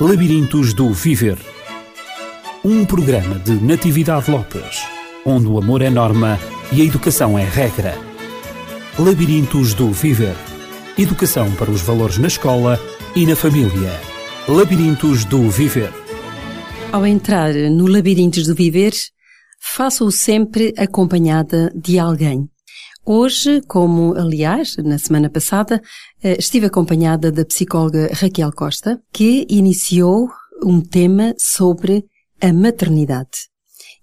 Labirintos do Viver. Um programa de Natividade Lopes, onde o amor é norma e a educação é regra. Labirintos do Viver. Educação para os valores na escola e na família. Labirintos do Viver. Ao entrar no Labirintos do Viver, faça-o sempre acompanhada de alguém. Hoje, como aliás, na semana passada, eh, estive acompanhada da psicóloga Raquel Costa, que iniciou um tema sobre a maternidade.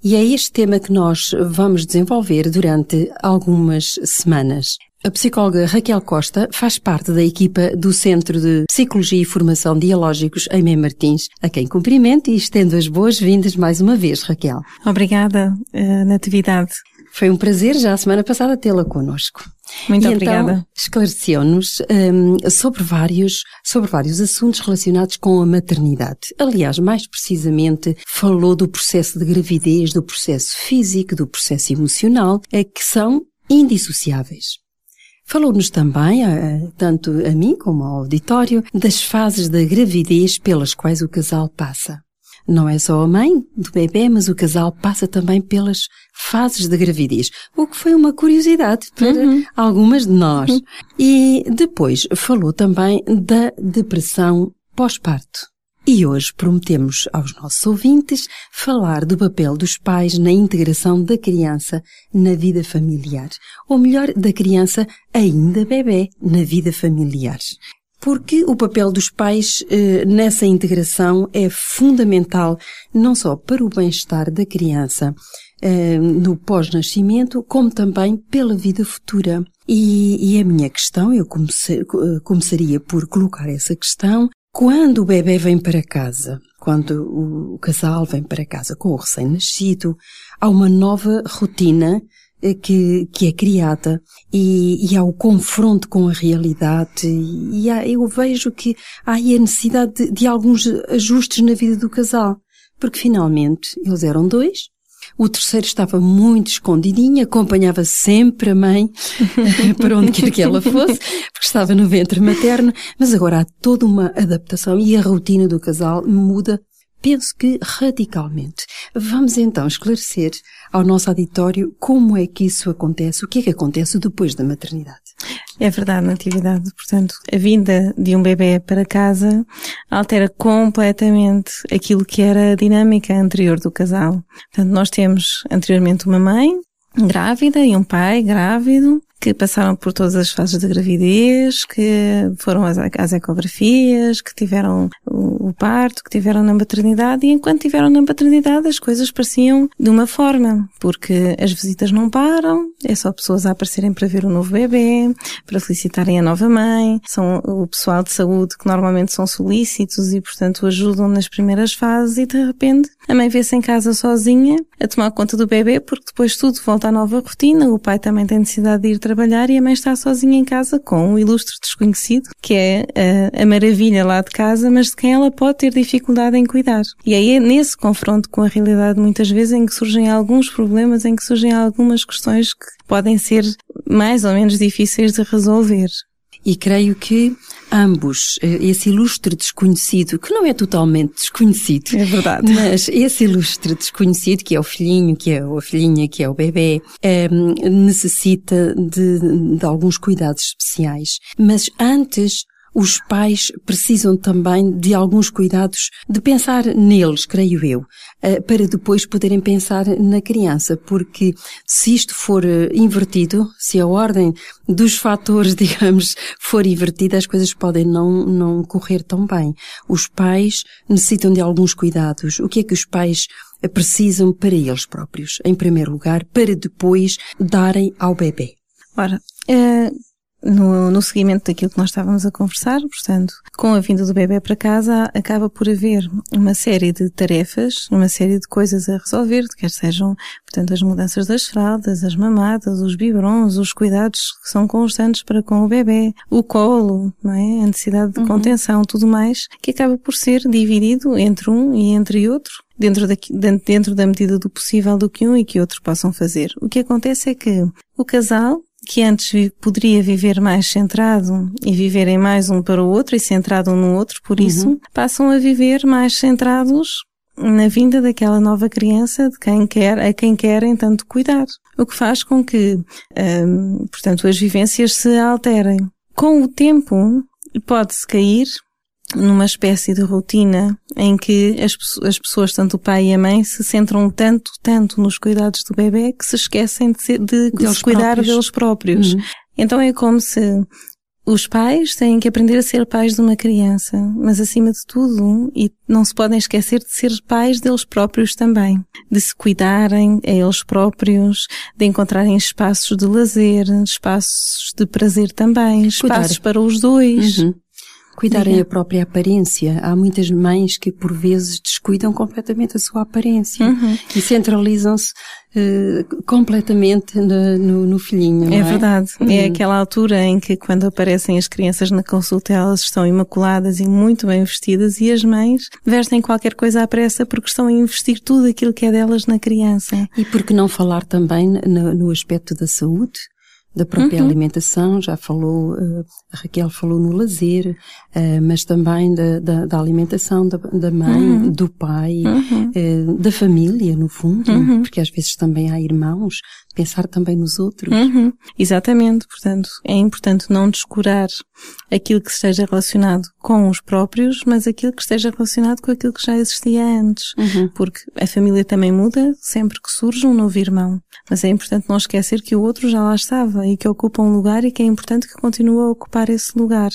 E é este tema que nós vamos desenvolver durante algumas semanas. A psicóloga Raquel Costa faz parte da equipa do Centro de Psicologia e Formação Dialógicos Aimé Martins, a quem cumprimento e estendo as boas-vindas mais uma vez, Raquel. Obrigada, eh, Natividade. Foi um prazer já a semana passada tê-la connosco. Muito e obrigada. Então, esclareceu-nos um, sobre vários, sobre vários assuntos relacionados com a maternidade. Aliás, mais precisamente, falou do processo de gravidez, do processo físico, do processo emocional, é, que são indissociáveis. Falou-nos também, tanto a mim como ao auditório, das fases da gravidez pelas quais o casal passa. Não é só a mãe do bebê, mas o casal passa também pelas fases da gravidez, o que foi uma curiosidade para uhum. algumas de nós. Uhum. E depois falou também da depressão pós-parto. E hoje prometemos aos nossos ouvintes falar do papel dos pais na integração da criança na vida familiar, ou melhor, da criança ainda bebê na vida familiar porque o papel dos pais eh, nessa integração é fundamental não só para o bem-estar da criança eh, no pós-nascimento, como também pela vida futura. E, e a minha questão, eu comece, começaria por colocar essa questão, quando o bebê vem para casa, quando o, casal vem para casa com o recém-nascido, há uma nova rotina eh, que, que é criada. E, e há o confronto com a realidade. E há, eu vejo que há aí a necessidade de, de alguns ajustes na vida do casal. Porque finalmente eles eram dois, o terceiro estava muito escondidinho, acompanhava sempre a mãe para onde quer que ela fosse, porque estava no ventre materno, mas agora há toda uma adaptação e a rotina do casal muda penso que radicalmente. Vamos então esclarecer ao nosso auditório como é que isso acontece, o que é que acontece depois da maternidade. É verdade, Natividade. Portanto, a vinda de um bebê para casa altera completamente aquilo que era a dinâmica anterior do casal. Portanto, nós temos anteriormente uma mãe grávida e um pai grávido que passaram por todas as fases da gravidez, que foram às, às ecografias, que tiveram o, o, parto, que tiveram na maternidade, e enquanto tiveram na maternidade as coisas pareciam de uma forma, porque as visitas não param, é só pessoas a aparecerem para ver o novo bebê, para felicitarem a nova mãe, são o pessoal de saúde que normalmente são solícitos e portanto ajudam nas primeiras fases e de repente a mãe vê-se em casa sozinha a tomar conta do bebê porque depois tudo volta à nova rotina, o pai também tem necessidade de ir trabalhar e a mãe está sozinha em casa com um ilustre desconhecido, que é a, a maravilha lá de casa, mas de quem ela pode ter dificuldade em cuidar. E aí é nesse confronto com a realidade muitas vezes em que surgem alguns problemas, em que surgem algumas questões que podem ser mais ou menos difíceis de resolver. E creio que ambos, eh, esse ilustre desconhecido, que não é totalmente desconhecido. É verdade. Mas esse ilustre desconhecido, que é o filhinho, que é a filhinha, que é o bebê, é, necessita de, de alguns cuidados especiais. Mas antes os pais precisam também de alguns cuidados, de pensar neles, creio eu, eh, para depois poderem pensar na criança, porque se isto for eh, invertido, se a ordem dos fatores, digamos, for invertida, as coisas podem não, não correr tão bem. Os pais necessitam de alguns cuidados. O que é que os pais precisam para eles próprios? Em primeiro lugar, para depois darem ao bebê. Ora, é no, no seguimento daquilo que nós estávamos a conversar, portanto, com a vinda do bebê para casa, acaba por haver uma série de tarefas, uma série de coisas a resolver, quer sejam, portanto, as mudanças das fraldas, as mamadas, os biberons, os cuidados que são constantes para com o bebê, o colo, não é? A necessidade de uhum. contenção, tudo mais, que acaba por ser dividido entre um e entre outro, dentro da, dentro da medida do possível do que um e que outro possam fazer. O que acontece é que o casal que antes poderia viver mais centrado e viverem mais um para o outro e centrado um no outro, por uhum. isso passam a viver mais centrados na vinda daquela nova criança de quem quer, a quem querem tanto cuidar. O que faz com que, hum, portanto, as vivências se alterem. Com o tempo, pode-se cair numa espécie de rotina em que as, as pessoas, tanto o pai e a mãe, se centram tanto, tanto nos cuidados do bebê que se esquecem de, se, de, de se cuidar próprios. deles próprios. Uhum. Então é como se os pais têm que aprender a ser pais de uma criança, mas acima de tudo, e não se podem esquecer de ser pais deles próprios também, de se cuidarem a eles próprios, de encontrarem espaços de lazer, espaços de prazer também, espaços Cuidar. para os dois. Uhum cuidarem a própria aparência. Há muitas mães que por vezes descuidam completamente a sua aparência uhum. e centralizam-se uh, completamente no, no, no filhinho. É, é, verdade. É uhum. É aquela altura em que quando aparecem as crianças na consulta elas estão imaculadas e muito bem vestidas e as mães vestem qualquer coisa à pressa porque estão a investir tudo aquilo que é delas na criança. E por que não falar também no, no aspecto da saúde? Da própria uhum. alimentação, já falou, uh, a Raquel falou no lazer, uh, mas também da, da, da alimentação da, da mãe, uhum. do pai, uhum. uh, da família, no fundo, uhum. porque às vezes também há irmãos, pensar também nos outros. Uhum. Exatamente, portanto, é importante não descurar aquilo que esteja relacionado com os próprios, mas aquilo que esteja relacionado com aquilo que já existia antes, uhum. porque a família também muda sempre que surge um novo irmão, mas é importante não esquecer que o outro já lá estava e que ocupa um lugar e que é importante que continue a ocupar esse lugar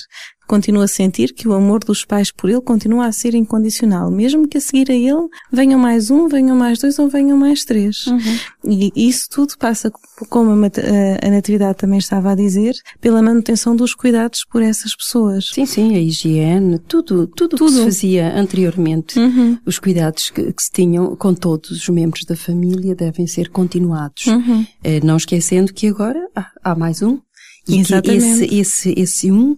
continua a sentir que o amor dos pais por ele continua a ser incondicional, mesmo que a seguir a ele venham mais um, venham mais dois ou venham mais três. Uhum. E isso tudo passa, como a, Natividade também estava a dizer, pela manutenção dos cuidados por essas pessoas. Sim, sim, a higiene, tudo, tudo, tudo. que se fazia anteriormente, uhum. os cuidados que, que, se tinham com todos os membros da família devem ser continuados. Uhum. Eh, não esquecendo que agora há, há mais um e Exatamente. que esse, esse, esse um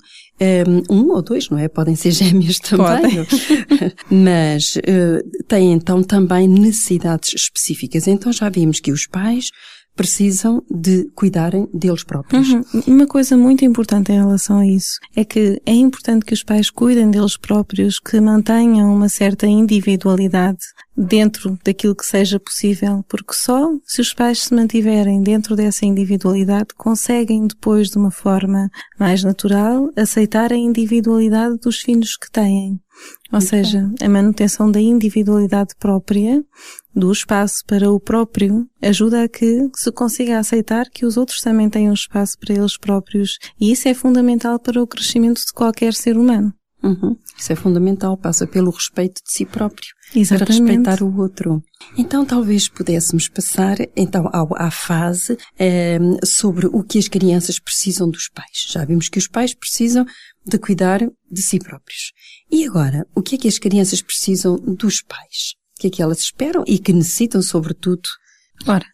um ou dois, não é? Podem ser gêmeos também. Mas uh, têm então também necessidades específicas. Então já vimos que os pais precisam de cuidarem deles próprios. Uhum. Uma coisa muito importante em relação a isso é que é importante que os pais cuidem deles próprios, que mantenham uma certa individualidade dentro daquilo que seja possível, porque só se os pais se mantiverem dentro dessa individualidade conseguem depois de uma forma mais natural aceitar a individualidade dos filhos que têm. Ou seja, a manutenção da individualidade própria, do espaço para o próprio, ajuda a que se consiga aceitar que os outros também têm um espaço para eles próprios. E isso é fundamental para o crescimento de qualquer ser humano. Uhum. Isso é fundamental, passa pelo respeito de si próprio. Exatamente. Para respeitar o outro. Então talvez pudéssemos passar então ao, à fase eh, sobre o que as crianças precisam dos pais. Já vimos que os pais precisam de cuidar de si próprios. E agora, o que é que as crianças precisam dos pais? O que é que elas esperam e que necessitam, sobretudo? Ora,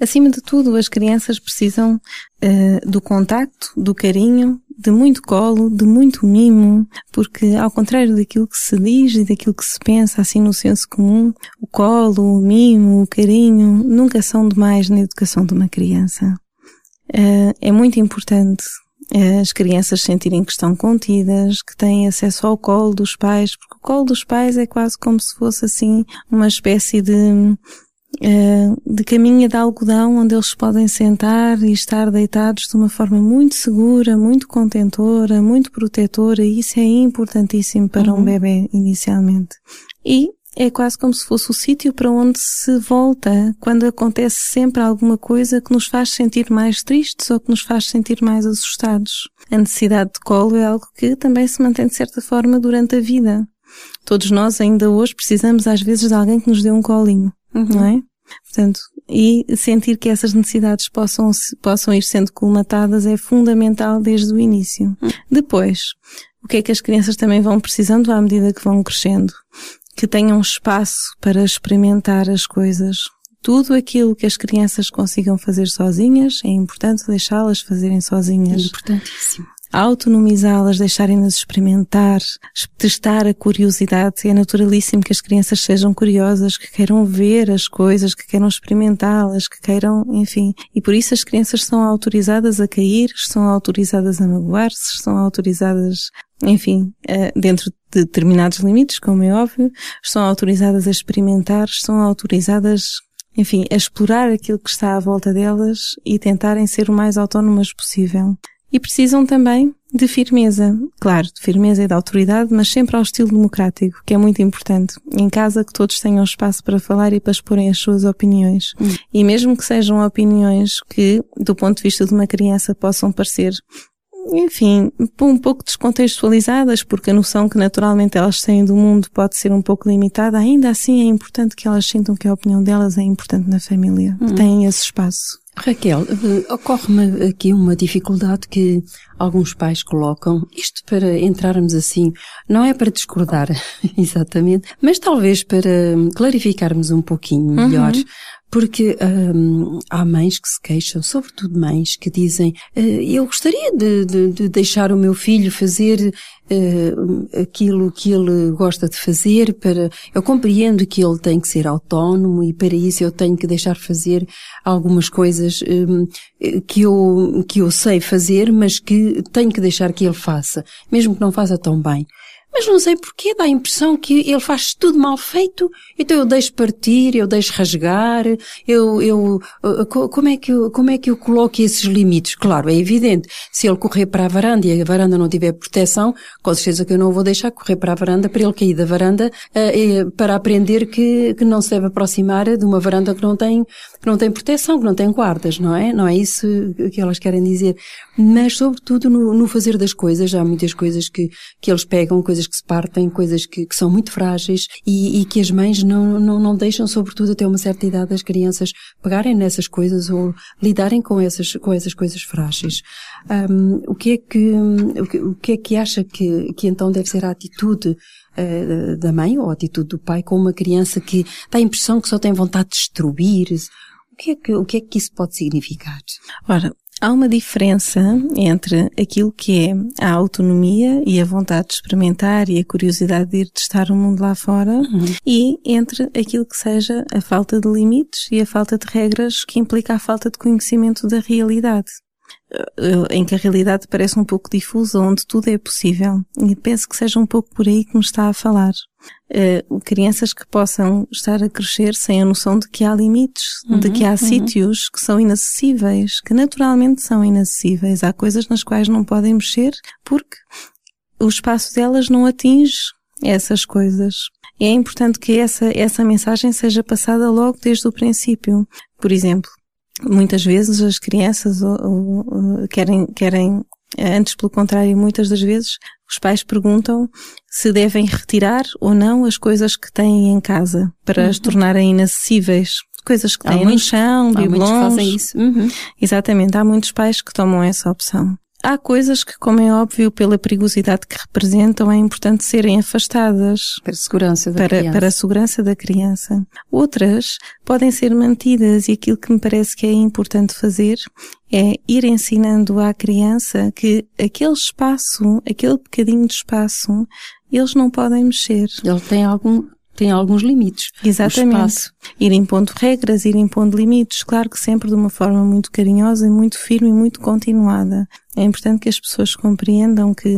acima de tudo, as crianças precisam uh, do contacto, do carinho, de muito colo, de muito mimo, porque ao contrário daquilo que se diz e daquilo que se pensa assim no senso comum, o colo, o mimo, o carinho nunca são demais na educação de uma criança. Uh, é muito importante as crianças sentirem que estão contidas, que têm acesso ao colo dos pais, porque o colo dos pais é quase como se fosse assim uma espécie de eh, de caminha de algodão onde eles podem sentar e estar deitados de uma forma muito segura, muito contentora, muito protetora e isso é importantíssimo para uhum. um bebê inicialmente. E é quase como se fosse o sítio para onde se volta quando acontece sempre alguma coisa que nos faz sentir mais tristes ou que nos faz sentir mais assustados. A necessidade de colo é algo que também se mantém de certa forma durante a vida. Todos nós ainda hoje precisamos às vezes de alguém que nos dê um colinho, uhum. não é? Portanto, e sentir que essas necessidades possam, possam ir sendo colmatadas é fundamental desde o início. Uhum. Depois, o que é que as crianças também vão precisando à medida que vão crescendo? Que tenham espaço para experimentar as coisas. Tudo aquilo que as crianças consigam fazer sozinhas, é importante deixá-las fazerem sozinhas. É importantíssimo. autonomizá-las, deixarem-nas experimentar, testar a curiosidade. É naturalíssimo que as crianças sejam curiosas, que queiram ver as coisas, que queiram experimentá-las, que queiram, enfim. E por isso as crianças são autorizadas a cair, são autorizadas a magoar-se, são autorizadas enfim, eh, dentro de determinados limites, como é óbvio, estão autorizadas a experimentar, estão autorizadas enfim, a explorar aquilo que está à volta delas e tentarem ser o mais autónomas possível. E precisam também de firmeza. Claro, de firmeza e de autoridade, mas sempre ao estilo democrático, que é muito importante. Em casa que todos tenham espaço para falar e para exporem as suas opiniões. Hum. E mesmo que sejam opiniões que, do ponto de vista de uma criança, possam parecer enfim, um pouco descontextualizadas, porque a noção que naturalmente elas têm do mundo pode ser um pouco limitada, ainda assim é importante que elas sintam que a opinião delas é importante na família, que hum. têm esse espaço. Raquel, eh, ocorre-me aqui uma dificuldade que alguns pais colocam, isto para entrarmos assim, não é para discordar exatamente, mas talvez para clarificarmos um pouquinho melhor uhum. Porque hum, há mães que se queixam, sobretudo mães, que dizem uh, eu gostaria de, de, de, deixar o meu filho fazer uh, aquilo que ele gosta de fazer, para eu compreendo que ele tem que ser autónomo e para isso eu tenho que deixar fazer algumas coisas um, que, eu, que eu sei fazer, mas que tenho que deixar que ele faça, mesmo que não faça tão bem. Mas não sei porquê, dá a impressão que ele faz tudo mal feito, então eu deixo partir, eu deixo rasgar, eu, eu, uh, como é que eu, como é que eu coloco esses limites? Claro, é evidente, se ele correr para a varanda e a varanda não tiver proteção, com certeza que eu não vou deixar correr para a varanda para ele cair da varanda, uh, para aprender que, que não se deve aproximar de uma varanda que não tem, que não tem proteção, que não tem guardas, não é? Não é isso que elas querem dizer. Mas, sobretudo, no, no fazer das coisas, há muitas coisas que, que eles pegam, coisas que se partem, coisas que, que são muito frágeis e, e, que as mães não, não, não deixam, sobretudo até uma certa idade, as crianças pegarem nessas coisas ou lidarem com essas, com essas coisas frágeis. Um, o que é que, o que, o que é que acha que, que então deve ser a atitude uh, da mãe ou a atitude do pai com uma criança que dá a impressão que só tem vontade de destruir, o que é que, o que, é que isso pode significar? Ora, há uma diferença entre aquilo que é a autonomia e a vontade de experimentar e a curiosidade de ir testar o mundo lá fora uhum. e entre aquilo que seja a falta de limites e a falta de regras que implica a falta de conhecimento da realidade em que a realidade parece um pouco difusa, onde tudo é possível. E penso que seja um pouco por aí que me está a falar. Uh, crianças que possam estar a crescer sem a noção de que há limites, uhum, de que há uhum. sítios que são inacessíveis, que naturalmente são inacessíveis. Há coisas nas quais não podem mexer porque o espaço delas não atinge essas coisas. E é importante que essa, essa mensagem seja passada logo desde o princípio. Por exemplo, muitas vezes as crianças ou, ou, querem, querem, antes pelo contrário, muitas das vezes os pais perguntam se devem retirar ou não as coisas que têm em casa para uhum. as tornarem inacessíveis. Coisas que têm no chão. Há muitos que fazem isso. Uhum. Exatamente, há muitos pais que tomam essa opção. Há coisas que, como é óbvio, pela perigosidade que representam, é importante serem afastadas. Para a segurança da para, criança. Para a segurança da criança. Outras podem ser mantidas e aquilo que me parece que é importante fazer é ir ensinando à criança que aquele espaço, aquele bocadinho de espaço, eles não podem mexer. Ele tem algum, tem alguns limites. Exatamente. Ir impondo regras, ir impondo limites, claro que sempre de uma forma muito carinhosa, muito firme e muito continuada. É importante que as pessoas compreendam que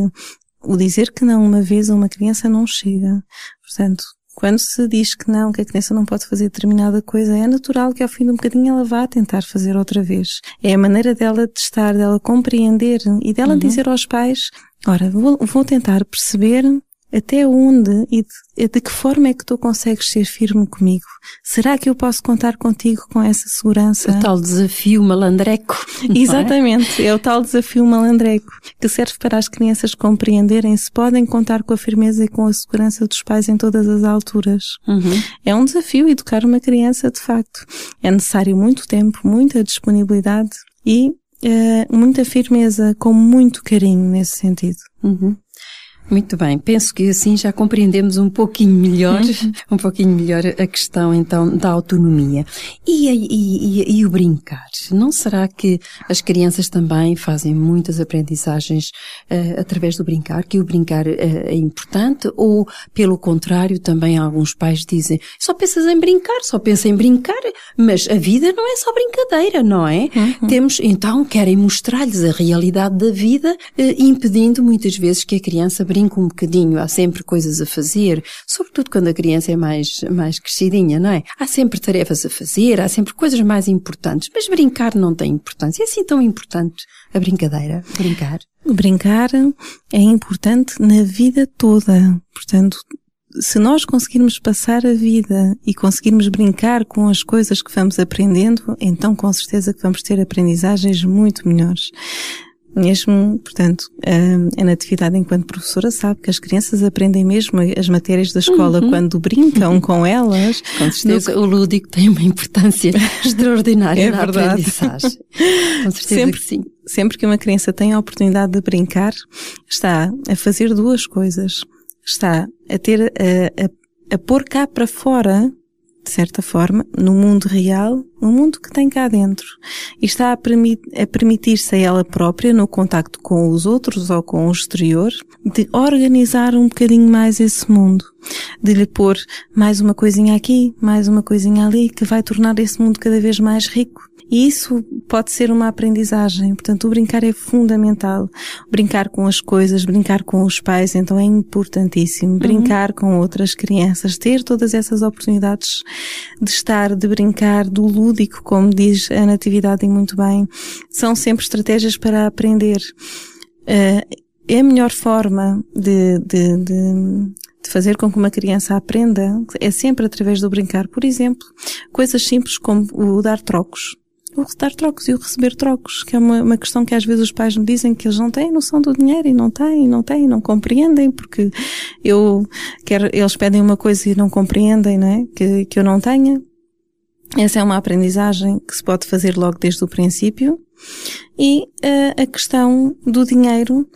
o dizer que não uma vez a uma criança não chega. Portanto, quando se diz que não, que a criança não pode fazer determinada coisa, é natural que ao fim de um bocadinho ela vá tentar fazer outra vez. É a maneira dela testar, dela compreender e dela uhum. dizer aos pais, ora, vou, vou tentar perceber até onde e de, de, que forma é que tu consegues ser firme comigo? Será que eu posso contar contigo com essa segurança? O tal desafio malandreco. É? Exatamente, é? é? o tal desafio malandreco, que serve para as crianças compreenderem se podem contar com a firmeza e com a segurança dos pais em todas as alturas. Uhum. É um desafio educar uma criança, de facto. É necessário muito tempo, muita disponibilidade e uh, muita firmeza, com muito carinho nesse sentido. Uhum. Muito bem, penso que assim já compreendemos um pouquinho melhor, um pouquinho melhor a questão então da autonomia. E, e, e, e, o brincar? Não será que as crianças também fazem muitas aprendizagens uh, através do brincar, que o brincar uh, é importante? Ou, pelo contrário, também alguns pais dizem, só pensas em brincar, só pensa em brincar, mas a vida não é só brincadeira, não é? Uhum. Temos, então, querem mostrar-lhes a realidade da vida, uh, impedindo muitas vezes que a criança brinco um bocadinho, há sempre coisas a fazer, sobretudo quando a criança é mais, mais crescidinha, não é? Há sempre tarefas a fazer, há sempre coisas mais importantes, mas brincar não tem importância. É assim tão importante a brincadeira, brincar? Brincar é importante na vida toda. Portanto, se nós conseguirmos passar a vida e conseguirmos brincar com as coisas que vamos aprendendo, então com certeza que vamos ter aprendizagens muito melhores. Mesmo, portanto, a Natividade enquanto professora sabe que as crianças aprendem mesmo as matérias da escola uhum. quando brincam com elas. Com certeza, no... o lúdico tem uma importância extraordinária é na verdade. aprendizagem. Com certeza sempre, que sim. Sempre que uma criança tem a oportunidade de brincar, está a fazer duas coisas. Está a ter, a, a, a pôr cá para fora de certa forma, no mundo real, no mundo que tem cá dentro. E está a, permit a permitir-se a ela própria, no contacto com os outros ou com o exterior, de organizar um bocadinho mais esse mundo. De lhe pôr mais uma coisinha aqui, mais uma coisinha ali, que vai tornar esse mundo cada vez mais rico e isso pode ser uma aprendizagem. Portanto, o brincar é fundamental. Brincar com as coisas, brincar com os pais, então é importantíssimo. Uhum. Brincar com outras crianças, ter todas essas oportunidades de estar, de brincar, do lúdico, como diz a Natividade muito bem, são sempre estratégias para aprender. Uh, é a melhor forma de, de, de, de fazer com que uma criança aprenda é sempre através do brincar. Por exemplo, coisas simples como o dar trocos o dar trocos e o receber trocos, que é uma, uma questão que às vezes os pais me dizem que eles não têm noção do dinheiro e não têm, não têm, não compreendem, porque eu quero, eles pedem uma coisa e não compreendem, não é? Que, que eu não tenha. Essa é uma aprendizagem que se pode fazer logo desde o princípio. E uh, a questão do dinheiro,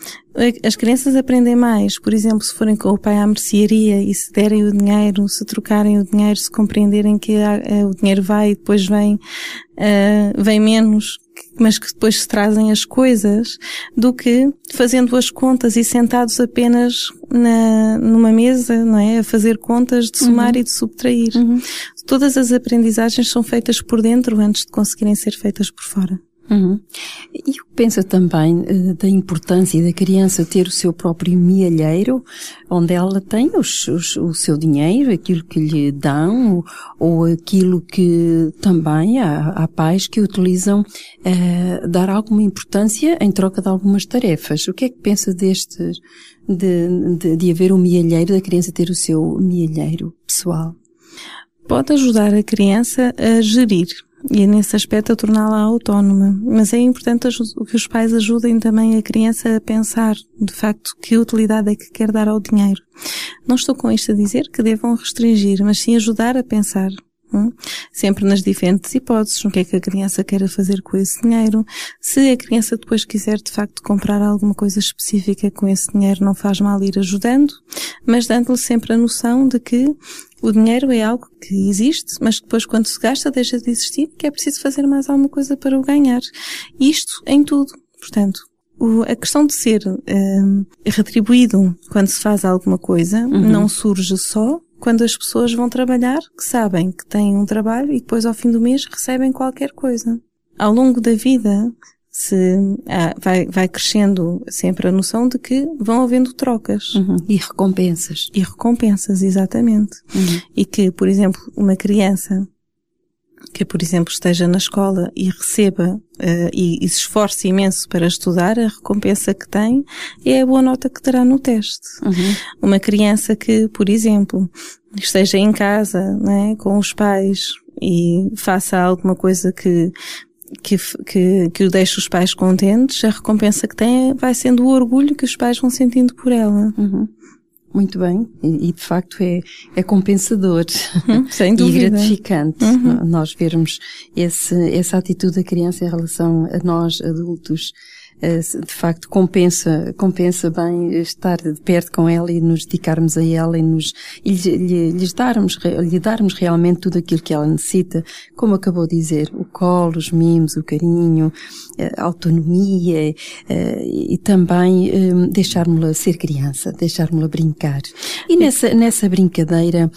as crianças aprendem mais, por exemplo, se forem com o pai à mercearia e se derem o dinheiro, se trocarem o dinheiro, se compreenderem que uh, o dinheiro vai e depois vem, uh, vem menos, mas que depois se trazem as coisas, do que fazendo as contas e sentados apenas na, numa mesa, não é? A fazer contas de somar uhum. e de subtrair. Uhum. Todas as aprendizagens são feitas por dentro antes de conseguirem ser feitas por fora. Uhum. E eu penso também uh, da importância da criança ter o seu próprio mielheiro, onde ela tem os, os, o seu dinheiro, aquilo que lhe dão, ou, ou aquilo que também há, há pais que utilizam uh, dar alguma importância em troca de algumas tarefas. O que é que pensa deste, de, de, de haver um mielheiro, da criança ter o seu mielheiro pessoal? Pode ajudar a criança a gerir e nesse aspecto a torná-la autónoma. Mas é importante que os pais ajudem também a criança a pensar, de facto, que utilidade é que quer dar ao dinheiro. Não estou com isto a dizer que devam restringir, mas sim ajudar a pensar. Hum? Sempre nas diferentes hipóteses, o que é que a criança quer fazer com esse dinheiro. Se a criança depois quiser de facto comprar alguma coisa específica com esse dinheiro, não faz mal ir ajudando, mas dando-lhe sempre a noção de que o dinheiro é algo que existe, mas depois quando se gasta deixa de existir, que é preciso fazer mais alguma coisa para o ganhar. Isto em tudo. Portanto, o, a questão de ser um, retribuído quando se faz alguma coisa uhum. não surge só quando as pessoas vão trabalhar, que sabem que têm um trabalho e depois ao fim do mês recebem qualquer coisa. Ao longo da vida, se ah, vai, vai crescendo sempre a noção de que vão havendo trocas. Uhum. E recompensas. E recompensas, exatamente. Uhum. E que, por exemplo, uma criança que, por exemplo, esteja na escola e receba uh, e, e, se esforce imenso para estudar, a recompensa que tem é a boa nota que terá no teste. Uhum. Uma criança que, por exemplo, esteja em casa, né, com os pais e faça alguma coisa que que, que, que o deixa os pais contentes, a recompensa que tem vai sendo o orgulho que os pais vão sentindo por ela. Uhum. Muito bem, e, e, de facto é, é compensador uhum, sem dúvida. e gratificante uhum. nós vermos esse, essa atitude da criança em relação a nós adultos de facto compensa, compensa bem estar de perto com ela e nos dedicarmos a ela e nos, e lhe, lhes darmos, lhe darmos realmente tudo aquilo que ela necessita, como acabou de dizer, o colo, os mimos, o carinho, a autonomia eh, e também deixarmos-la ser criança, deixarmos-la brincar. E nessa, nessa brincadeira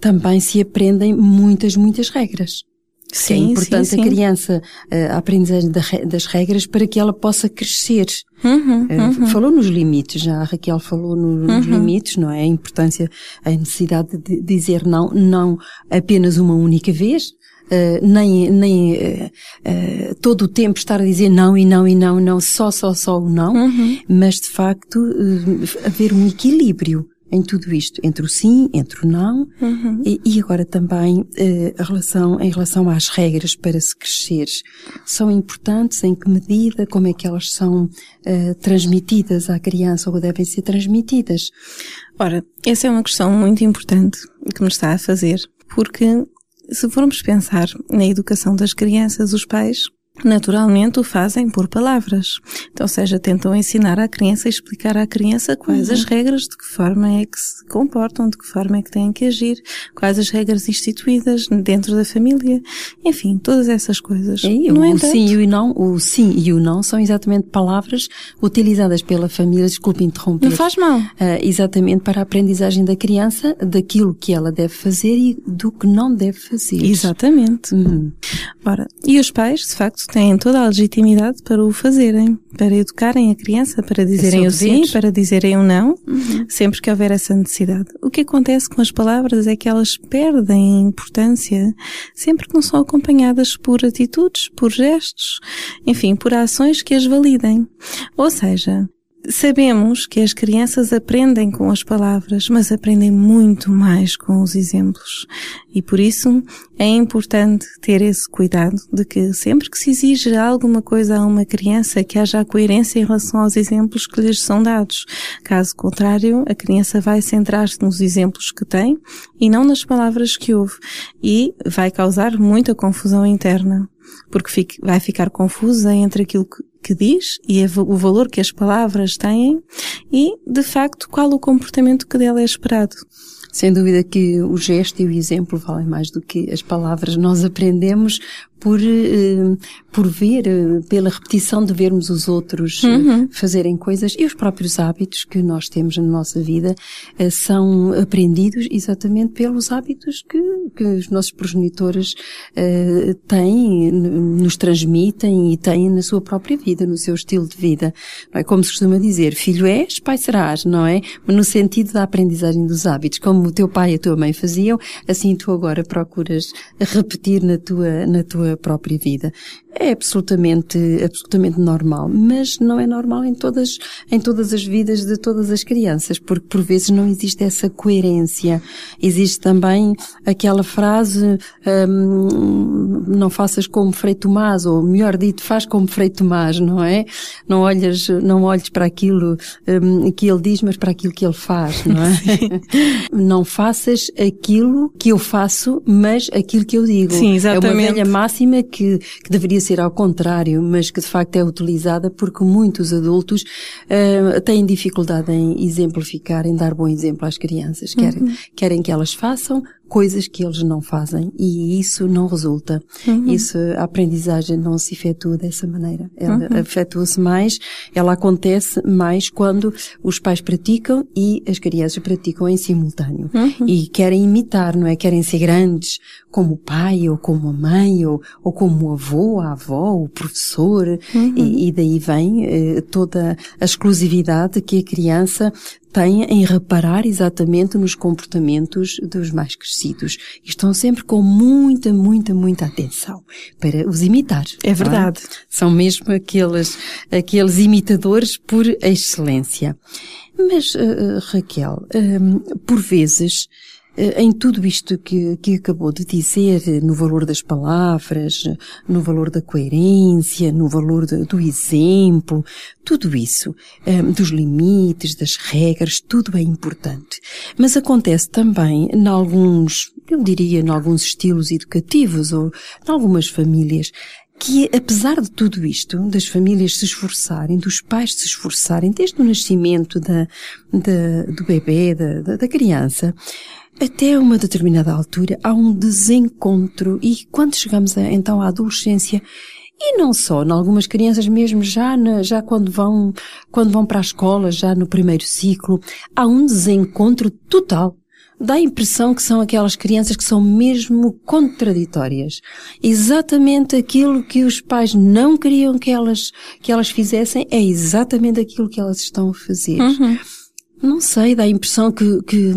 também se aprendem muitas, muitas regras. Sim, é importante sim, sim. a criança a aprendizagem das regras para que ela possa crescer. Uhum, eh, uhum. Falou nos limites, já a Raquel falou nos uhum. limites, não é? A importância, a necessidade de dizer não, não apenas uma única vez, Uh, nem, nem uh, uh, todo o tempo estar a dizer não e não e não, não, só, só, só o não, uhum. mas de facto haver um equilíbrio em tudo isto, entre o sim, entre o não, uhum. e, e, agora também eh, a relação, em relação às regras para se crescer. São importantes em que medida, como é que elas são eh, transmitidas à criança ou devem ser transmitidas? Ora, essa é uma questão muito importante que me está a fazer, porque se formos pensar na educação das crianças, os pais naturalmente o fazem por palavras. Então, ou seja, tentam ensinar à criança e explicar à criança quais uhum. as regras, de que forma é que se comportam, de que forma é que têm que agir, quais as regras instituídas dentro da família, enfim, todas essas coisas. E, o sim e o não, o sim e o não são exatamente palavras utilizadas pela família, desculpe interromper. Não faz mal. Uh, exatamente para a aprendizagem da criança, daquilo que ela deve fazer e do que não deve fazer. Exatamente. Uhum. Ora, e os pais, de facto, têm toda a legitimidade para o fazerem, para educarem a criança, para dizerem o sim, para dizerem o não, uhum. sempre que houver essa necessidade. O que acontece com as palavras é que elas perdem importância sempre que não são acompanhadas por atitudes, por gestos, enfim, por ações que as validem. Ou seja, Sabemos que as crianças aprendem com as palavras, mas aprendem muito mais com os exemplos. E por isso é importante ter esse cuidado de que sempre que se exige alguma coisa a uma criança, que haja coerência em relação aos exemplos que lhes são dados. Caso contrário, a criança vai centrar-se nos exemplos que tem e não nas palavras que ouve. E vai causar muita confusão interna porque vai ficar confusa entre aquilo que que diz e o valor que as palavras têm e, de facto, qual o comportamento que dela é esperado. Sem dúvida que o gesto e o exemplo valem mais do que as palavras. Nós aprendemos por, eh, por ver, eh, pela repetição de vermos os outros eh, uhum. fazerem coisas e os próprios hábitos que nós temos na nossa vida são aprendidos exatamente pelos hábitos que, que os nossos progenitores têm, nos transmitem e têm na sua própria vida, no seu estilo de vida. Não é como se costuma dizer, filho és, pai serás, não é? Mas no sentido da aprendizagem dos hábitos, como o teu pai e a tua mãe faziam, assim tu agora procuras repetir na tua, na tua própria vida. É absolutamente, absolutamente normal, mas não é normal em todas, em todas as vidas de todas as crianças, porque por vezes não existe essa coerência. Existe também aquela frase, hum, não faças como Frei Tomás, ou melhor dito, faz como Frei Tomás, não é? Não olhas, não olhes para aquilo hum, que ele diz, mas para aquilo que ele faz, não é? não faças aquilo que eu faço, mas aquilo que eu digo. Sim, exatamente. É uma velha máxima que, que deveria ser ao contrário, mas que de facto é utilizada porque muitos adultos uh, têm dificuldade em exemplificar, em dar bom exemplo às crianças. Querem, uhum. querem que elas façam coisas que eles não fazem e isso não resulta. Uhum. Isso, a aprendizagem não se efetua dessa maneira. Ela uhum. efetua-se mais, ela acontece mais quando os pais praticam e as crianças praticam em simultâneo. Uhum. E querem imitar, não é? Querem ser grandes como o pai ou como a mãe ou, ou como o avô, a avó, o professor uhum. e, e, daí vem eh, toda a exclusividade que a criança tem em reparar exatamente nos comportamentos dos mais crescidos. E estão sempre com muita, muita, muita atenção para os imitar. É verdade. É? São mesmo aqueles, aqueles imitadores por excelência. Mas, uh, Raquel, uh, por vezes, eh, em tudo isto que, que acabou de dizer, eh, no valor das palavras, no valor da coerência, no valor de, do exemplo, tudo isso, um, dos limites, das regras, tudo é importante. Mas acontece também em alguns, eu diria, em alguns estilos educativos ou em algumas famílias, que apesar de tudo isto, das famílias se esforçarem, dos pais se esforçarem, desde o nascimento da, da do bebê, da, da criança, até uma determinada altura há um desencontro e quando chegamos a, então à adolescência, e não só, em algumas crianças mesmo já, na, já quando vão, quando vão para a escola, já no primeiro ciclo, há um desencontro total. Dá a impressão que são aquelas crianças que são mesmo contraditórias. Exatamente aquilo que os pais não queriam que elas, que elas fizessem é exatamente aquilo que elas estão a fazer. Uhum. Não sei, dá a impressão que, que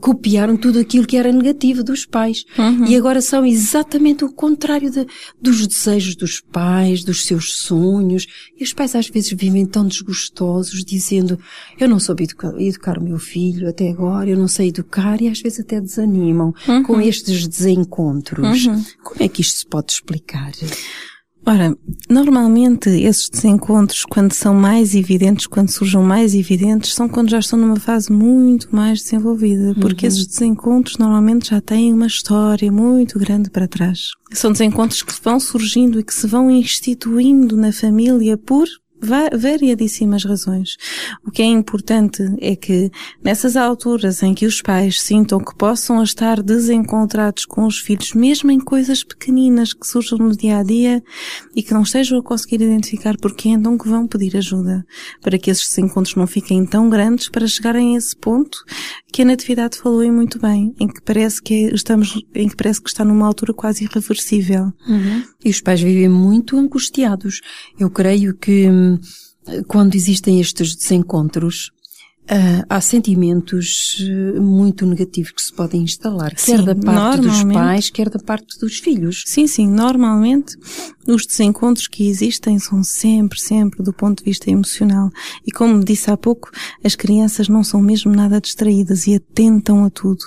copiaram tudo aquilo que era negativo dos pais. Uhum. E agora são exatamente o contrário de, dos desejos dos pais, dos seus sonhos. E os pais às vezes vivem tão desgostosos, dizendo, eu não soube educar, educar o meu filho até agora, eu não sei educar, e às vezes até desanimam uhum. com estes desencontros. Uhum. Como é que isto se pode explicar? Ora, normalmente esses desencontros, quando são mais evidentes, quando surjam mais evidentes, são quando já estão numa fase muito mais desenvolvida, porque uhum. esses desencontros normalmente já têm uma história muito grande para trás. São desencontros que vão surgindo e que se vão instituindo na família por variadíssimas razões. O que é importante é que nessas alturas em que os pais sintam que possam estar desencontrados com os filhos, mesmo em coisas pequeninas que surjam no dia a dia e que não estejam a conseguir identificar porquê, então que vão pedir ajuda para que esses desencontros não fiquem tão grandes para chegarem a esse ponto que a Natividade falou e muito bem, em que parece que estamos, em que parece que está numa altura quase irreversível. Uhum. E os pais vivem muito angustiados. Eu creio que hum, quando existem estes desencontros, Uh, há sentimentos uh, muito negativos que se podem instalar, sim, quer da parte dos pais, quer da parte dos filhos. Sim, sim, normalmente os desencontros que existem são sempre, sempre do ponto de vista emocional. E como disse há pouco, as crianças não são mesmo nada distraídas e atentam a tudo.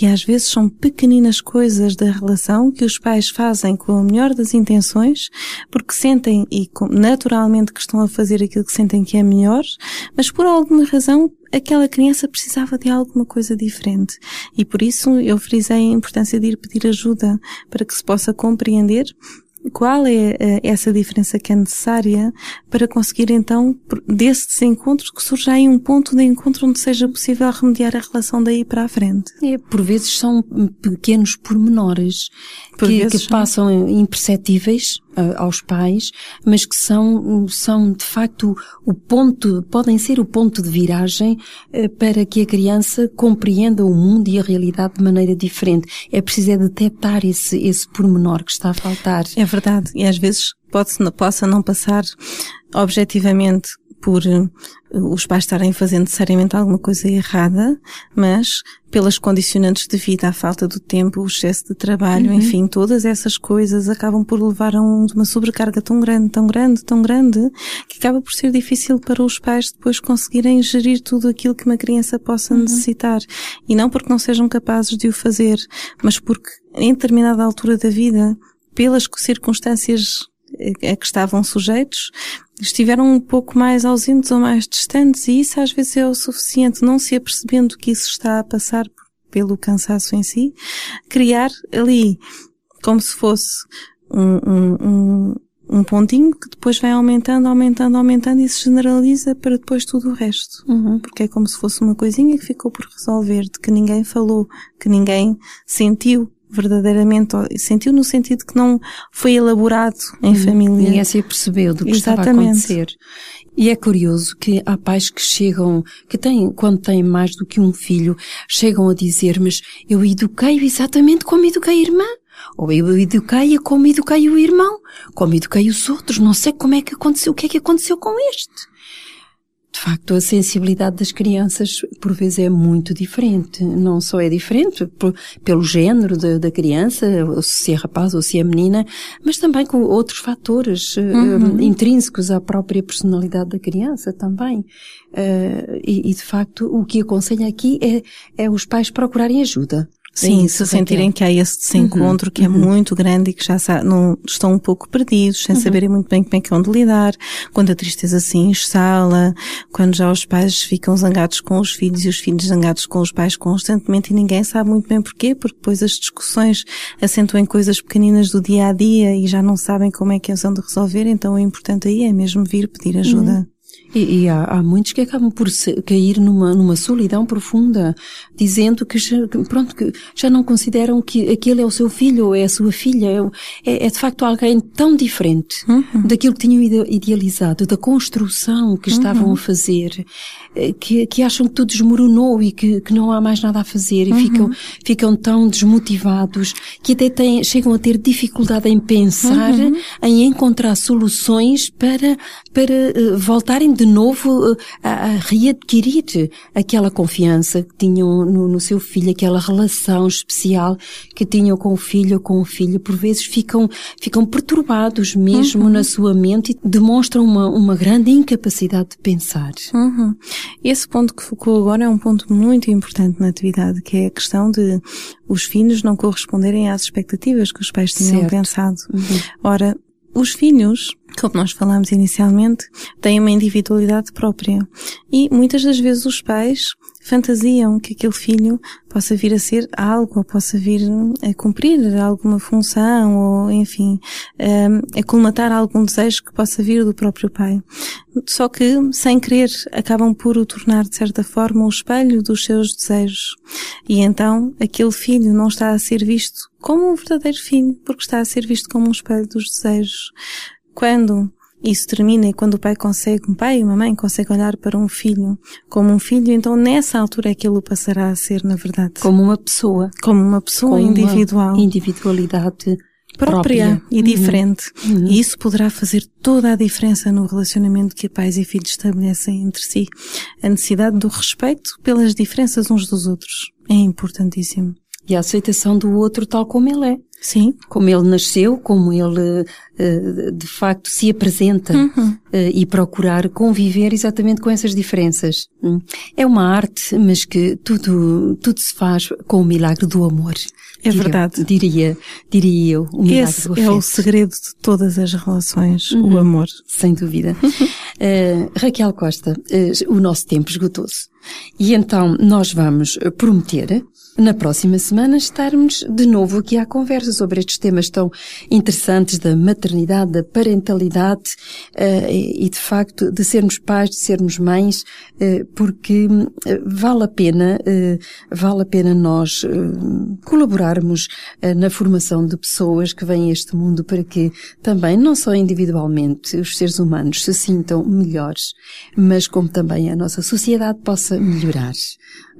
E às vezes são pequeninas coisas da relação que os pais fazem com a melhor das intenções, porque sentem e naturalmente que estão a fazer aquilo que sentem que é melhor, mas por alguma razão aquela criança precisava de alguma coisa diferente. E por isso eu frisei a importância de ir pedir ajuda para que se possa compreender qual é eh, essa diferença que é necessária para conseguir então, desse desencontro, que surja aí um ponto de encontro onde seja possível remediar a relação daí para a frente. É, por vezes são pequenos pormenores que, que passam imperceptíveis uh, aos pais, mas que são, são de facto o ponto, podem ser o ponto de viragem uh, para que a criança compreenda o mundo e a realidade de maneira diferente. É preciso é detectar esse, esse pormenor que está a faltar. É verdade. E às vezes pode, possa não passar objetivamente por uh, os pais estarem fazendo necessariamente alguma coisa errada, mas pelas condicionantes de vida, a falta do tempo, o excesso de trabalho, uhum. enfim, todas essas coisas acabam por levar a um, uma sobrecarga tão grande, tão grande, tão grande, que acaba por ser difícil para os pais depois conseguirem gerir tudo aquilo que uma criança possa uhum. necessitar. E não porque não sejam capazes de o fazer, mas porque em determinada altura da vida, pelas circunstâncias a que estavam sujeitos, estiveram um pouco mais ausentes ou mais distantes e isso às vezes é o suficiente, não se apercebendo que isso está a passar pelo cansaço em si, criar ali como se fosse um, um, um, um pontinho que depois vai aumentando, aumentando, aumentando e se generaliza para depois tudo o resto. Uhum. Porque é como se fosse uma coisinha que ficou por resolver, de que ninguém falou, que ninguém sentiu, verdadeiramente sentiu no sentido que não foi elaborado em hum, família. Ninguém se percebeu do que Exatamente. estava a acontecer. E é curioso que há pais que chegam, que têm, quando têm mais do que um filho, chegam a dizer, mas eu eduquei-o exatamente como eduquei a irmã. Ou eu eduquei-a como eduquei o irmão. Como eduquei os outros. Não sei como é que aconteceu, o que é que aconteceu com este de facto, a sensibilidade das crianças, por vezes, é muito diferente. Não só é diferente por, pelo género de, da criança, se é rapaz ou se é menina, mas também com outros fatores eh, uhum. intrínsecos à própria personalidade da criança também. Uh, e, e, de facto, o que aconselho aqui é, é os pais procurarem ajuda. Sim, se sentirem que há esse desencontro uhum, que é uhum. muito grande e que já não, estão um pouco perdidos, sem uhum. saberem muito bem como é que é onde lidar, quando a tristeza se instala, quando já os pais ficam zangados com os filhos e os filhos zangados com os pais constantemente e ninguém sabe muito bem porquê, porque depois as discussões assentam em coisas pequeninas do dia a dia e já não sabem como é que eles vão de resolver, então o importante aí é mesmo vir pedir ajuda. Uhum. E, e há, há, muitos que acabam por cair numa, numa solidão profunda, dizendo que já, pronto, que já não consideram que aquele é o seu filho ou é a sua filha, é, é, é de facto alguém tão diferente uhum. daquilo que tinham idealizado, da construção que estavam uhum. a fazer, eh, que, que acham que tudo desmoronou e que, que não há mais nada a fazer e uhum. ficam, ficam tão desmotivados que até têm, chegam a ter dificuldade em pensar, uhum. em encontrar soluções para, para uh, voltarem de de novo eh, a, a readquirir aquela confiança que tinham no, no, seu filho, aquela relação especial que tinham com o filho ou com o filho. Por vezes ficam, ficam perturbados mesmo uhum. na sua mente e demonstram uma, uma grande incapacidade de pensar. Uhum. Esse ponto que focou agora é um ponto muito importante na atividade, que é a questão de os filhos não corresponderem às expectativas que os pais tinham certo. pensado. Uhum. Ora, os filhos, como nós falámos inicialmente, têm uma individualidade própria. E muitas das vezes os pais fantasiam que aquele filho possa vir a ser algo, ou possa vir a cumprir alguma função, ou enfim, a colmatar algum desejo que possa vir do próprio pai. Só que, sem querer, acabam por o tornar, de certa forma, o espelho dos seus desejos. E então, aquele filho não está a ser visto como um verdadeiro filho, porque está a ser visto como um espelho dos desejos. Quando isso termina e quando o pai consegue, um pai e uma mãe conseguem olhar para um filho como um filho, então nessa altura é que ele o passará a ser, na verdade. Como uma pessoa. Como uma pessoa como individual. Uma individualidade própria, própria. e uhum. diferente. Uhum. E isso poderá fazer toda a diferença no relacionamento que pais e filhos estabelecem entre si. A necessidade do respeito pelas diferenças uns dos outros é importantíssimo. E a aceitação do outro tal como ele é. Sim. Como ele nasceu, como ele eh, de facto se apresenta uhum. Eh, e procurar conviver exatamente com essas diferenças. Hum. É uma arte, mas que tudo, tudo se faz com o milagre do amor. É diria, verdade. Diria, diria eu, o milagre Esse do é o segredo de todas as relações, uhum. o amor. Sem dúvida. uh, Raquel Costa, uh, o nosso tempo esgotou-se. E então nós vamos prometer na próxima semana estarmos de novo aqui à conversa sobre estes temas tão interessantes da maternidade, da parentalidade uh, e de facto de sermos pais, de sermos mães, uh, porque uh, vale a pena, vale a pena nós colaborarmos na formação de pessoas que vêm a este mundo para que também, não só individualmente, os seres humanos se sintam melhores, mas como também a nossa sociedade possa melhorar.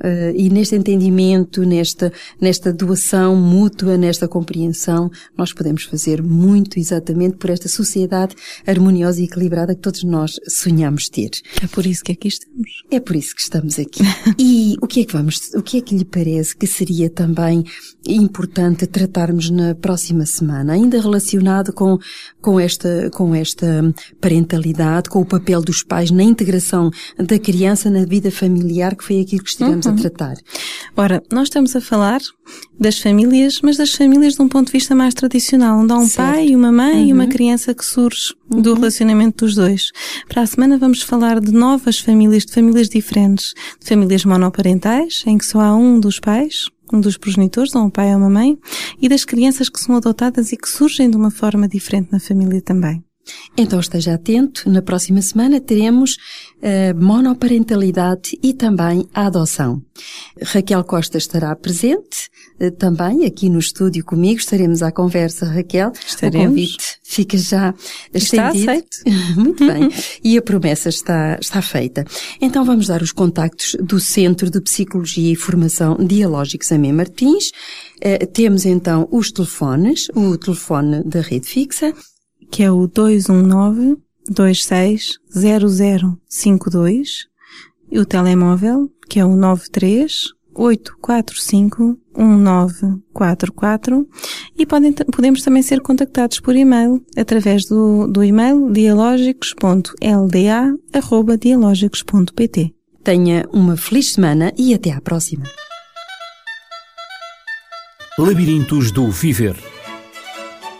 Uh, e neste entendimento, nesta, nesta doação mútua, nesta compreensão, nós podemos fazer muito exatamente por esta sociedade harmoniosa e equilibrada que todos nós sonhamos ter. É por isso que aqui estamos. É por isso que estamos aqui. e o que é que vamos, o que é que lhe parece que seria também importante tratarmos na próxima semana, ainda relacionado com, com esta, com esta parentalidade, com o papel dos pais na integração da criança na vida familiar, que foi aquilo que estivemos uhum. A tratar. Ora, nós estamos a falar das famílias, mas das famílias de um ponto de vista mais tradicional, onde há um certo. pai, uma mãe uhum. e uma uhum. criança que surge uhum. do relacionamento dos dois. Para a semana vamos falar de novas famílias, de famílias diferentes, de famílias monoparentais, em que só há um dos pais, um dos progenitores, ou um pai ou uma mãe, e das crianças que são adotadas e que surgem de uma forma diferente na família também. Então esteja atento, na próxima semana teremos a monoparentalidade e também a adoção. Raquel Costa estará presente eh, também aqui no estúdio comigo. Estaremos à conversa, Raquel. Estaremos. O convite fica já está estendido. aceito. Muito bem. E a promessa está, está feita. Então vamos dar os contactos do Centro de Psicologia e Formação Dialógicos Amém Martins. Uh, temos então os telefones, o telefone da rede fixa. Que é o 219 260052 e o telemóvel, que é o 93 845 1944 e podem, podemos também ser contactados por e-mail através do, do e-mail dialógicos.lda.dialógicos.pt. Tenha uma feliz semana e até à próxima. Labirintos do Viver.